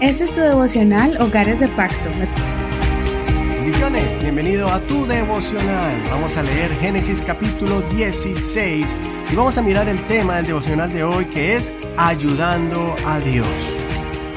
Este es tu devocional Hogares de Pacto. Bendiciones, bienvenido a tu devocional. Vamos a leer Génesis capítulo 16 y vamos a mirar el tema del devocional de hoy que es ayudando a Dios.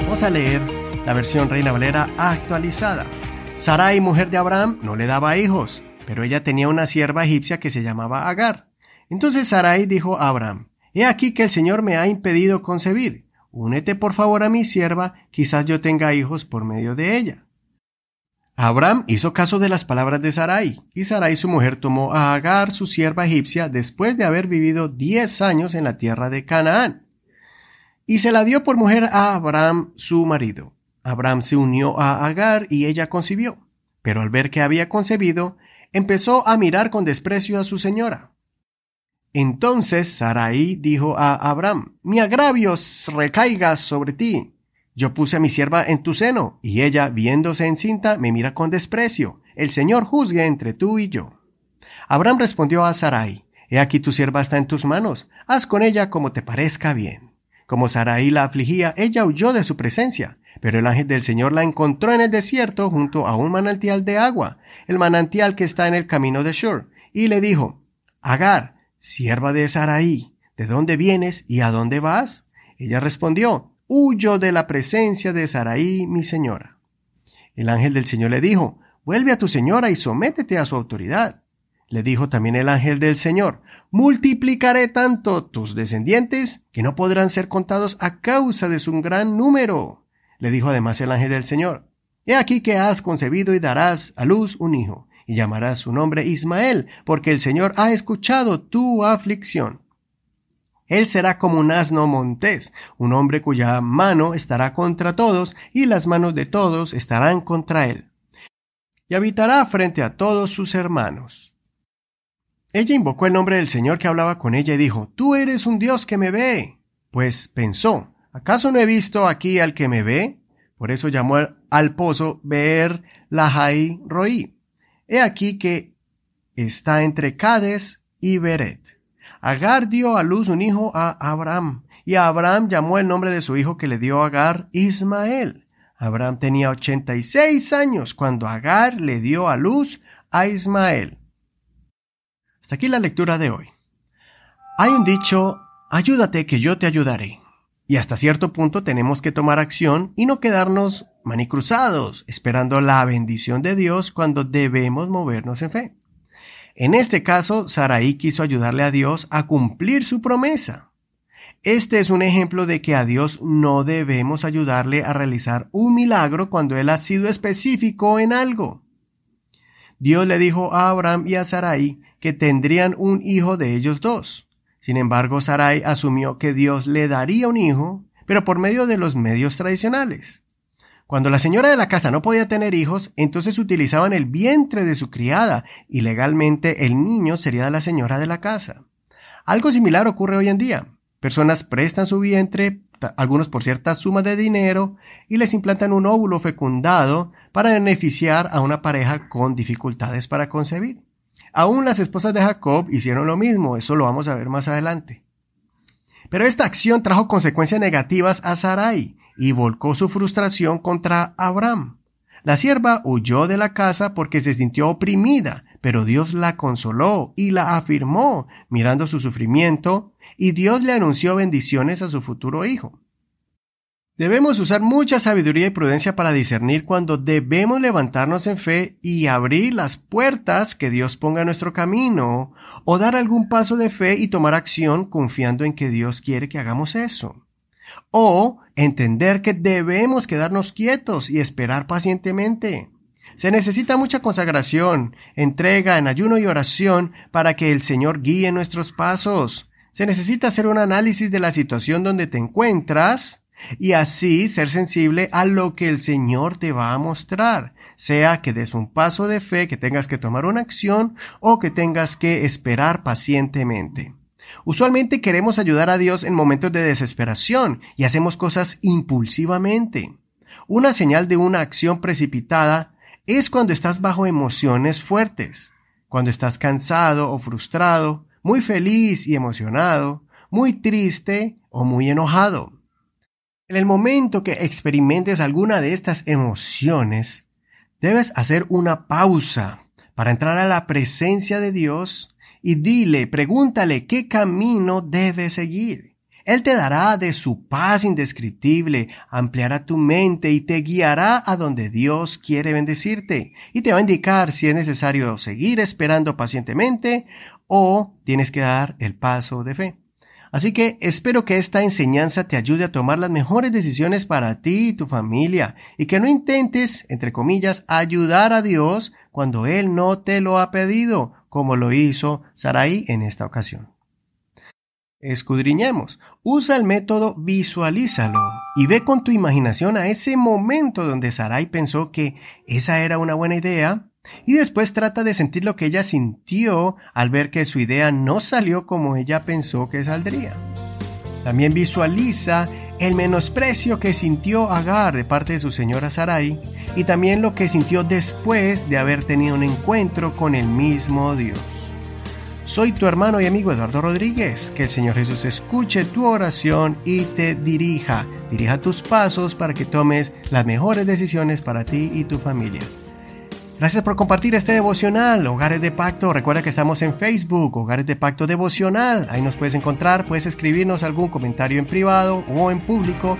Vamos a leer la versión Reina Valera actualizada. Sarai, mujer de Abraham, no le daba hijos, pero ella tenía una sierva egipcia que se llamaba Agar. Entonces Sarai dijo a Abraham, He aquí que el Señor me ha impedido concebir. Únete por favor a mi sierva, quizás yo tenga hijos por medio de ella. Abraham hizo caso de las palabras de Sarai, y Sarai su mujer tomó a Agar, su sierva egipcia, después de haber vivido diez años en la tierra de Canaán, y se la dio por mujer a Abraham, su marido. Abraham se unió a Agar y ella concibió, pero al ver que había concebido, empezó a mirar con desprecio a su señora. Entonces Sarai dijo a Abraham, Mi agravio recaiga sobre ti. Yo puse a mi sierva en tu seno, y ella, viéndose encinta, me mira con desprecio. El Señor juzgue entre tú y yo. Abraham respondió a Sarai, He aquí tu sierva está en tus manos, haz con ella como te parezca bien. Como Sarai la afligía, ella huyó de su presencia, pero el ángel del Señor la encontró en el desierto junto a un manantial de agua, el manantial que está en el camino de Shur, y le dijo, Agar, Sierva de Sarai, ¿de dónde vienes y a dónde vas? Ella respondió, Huyo de la presencia de Sarai, mi señora. El ángel del Señor le dijo, Vuelve a tu señora y sométete a su autoridad. Le dijo también el ángel del Señor, Multiplicaré tanto tus descendientes que no podrán ser contados a causa de su gran número. Le dijo además el ángel del Señor, He aquí que has concebido y darás a luz un hijo, y llamarás su nombre Ismael, porque el Señor ha escuchado tu aflicción. Él será como un asno montés, un hombre cuya mano estará contra todos, y las manos de todos estarán contra él. Y habitará frente a todos sus hermanos. Ella invocó el nombre del Señor que hablaba con ella y dijo, Tú eres un Dios que me ve. Pues pensó, ¿acaso no he visto aquí al que me ve? Por eso llamó al pozo Beer Lahai Roí. He aquí que está entre Cades y Beret. Agar dio a luz un hijo a Abraham, y Abraham llamó el nombre de su hijo que le dio Agar Ismael. Abraham tenía ochenta y seis años cuando Agar le dio a luz a Ismael. Hasta aquí la lectura de hoy. Hay un dicho, ayúdate que yo te ayudaré. Y hasta cierto punto tenemos que tomar acción y no quedarnos manicruzados, esperando la bendición de Dios cuando debemos movernos en fe. En este caso, Saraí quiso ayudarle a Dios a cumplir su promesa. Este es un ejemplo de que a Dios no debemos ayudarle a realizar un milagro cuando Él ha sido específico en algo. Dios le dijo a Abraham y a Sarai que tendrían un hijo de ellos dos. Sin embargo, Sarai asumió que Dios le daría un hijo, pero por medio de los medios tradicionales. Cuando la señora de la casa no podía tener hijos, entonces utilizaban el vientre de su criada y legalmente el niño sería de la señora de la casa. Algo similar ocurre hoy en día. Personas prestan su vientre, algunos por cierta suma de dinero, y les implantan un óvulo fecundado para beneficiar a una pareja con dificultades para concebir. Aún las esposas de Jacob hicieron lo mismo, eso lo vamos a ver más adelante. Pero esta acción trajo consecuencias negativas a Sarai y volcó su frustración contra Abraham. La sierva huyó de la casa porque se sintió oprimida, pero Dios la consoló y la afirmó mirando su sufrimiento, y Dios le anunció bendiciones a su futuro hijo. Debemos usar mucha sabiduría y prudencia para discernir cuando debemos levantarnos en fe y abrir las puertas que Dios ponga en nuestro camino, o dar algún paso de fe y tomar acción confiando en que Dios quiere que hagamos eso. O entender que debemos quedarnos quietos y esperar pacientemente. Se necesita mucha consagración, entrega en ayuno y oración para que el Señor guíe nuestros pasos. Se necesita hacer un análisis de la situación donde te encuentras, y así ser sensible a lo que el Señor te va a mostrar, sea que des un paso de fe, que tengas que tomar una acción o que tengas que esperar pacientemente. Usualmente queremos ayudar a Dios en momentos de desesperación y hacemos cosas impulsivamente. Una señal de una acción precipitada es cuando estás bajo emociones fuertes, cuando estás cansado o frustrado, muy feliz y emocionado, muy triste o muy enojado. En el momento que experimentes alguna de estas emociones, debes hacer una pausa para entrar a la presencia de Dios y dile, pregúntale qué camino debes seguir. Él te dará de su paz indescriptible, ampliará tu mente y te guiará a donde Dios quiere bendecirte y te va a indicar si es necesario seguir esperando pacientemente o tienes que dar el paso de fe. Así que espero que esta enseñanza te ayude a tomar las mejores decisiones para ti y tu familia y que no intentes, entre comillas, ayudar a Dios cuando Él no te lo ha pedido, como lo hizo Sarai en esta ocasión. Escudriñemos. Usa el método visualízalo y ve con tu imaginación a ese momento donde Sarai pensó que esa era una buena idea y después trata de sentir lo que ella sintió al ver que su idea no salió como ella pensó que saldría. También visualiza el menosprecio que sintió Agar de parte de su señora Sarai y también lo que sintió después de haber tenido un encuentro con el mismo Dios. Soy tu hermano y amigo Eduardo Rodríguez. Que el Señor Jesús escuche tu oración y te dirija. Dirija tus pasos para que tomes las mejores decisiones para ti y tu familia. Gracias por compartir este devocional, Hogares de Pacto. Recuerda que estamos en Facebook, Hogares de Pacto Devocional. Ahí nos puedes encontrar, puedes escribirnos algún comentario en privado o en público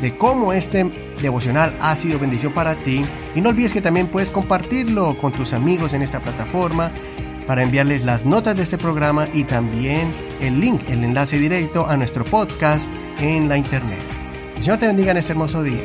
de cómo este devocional ha sido bendición para ti. Y no olvides que también puedes compartirlo con tus amigos en esta plataforma para enviarles las notas de este programa y también el link, el enlace directo a nuestro podcast en la internet. El Señor te bendiga en este hermoso día.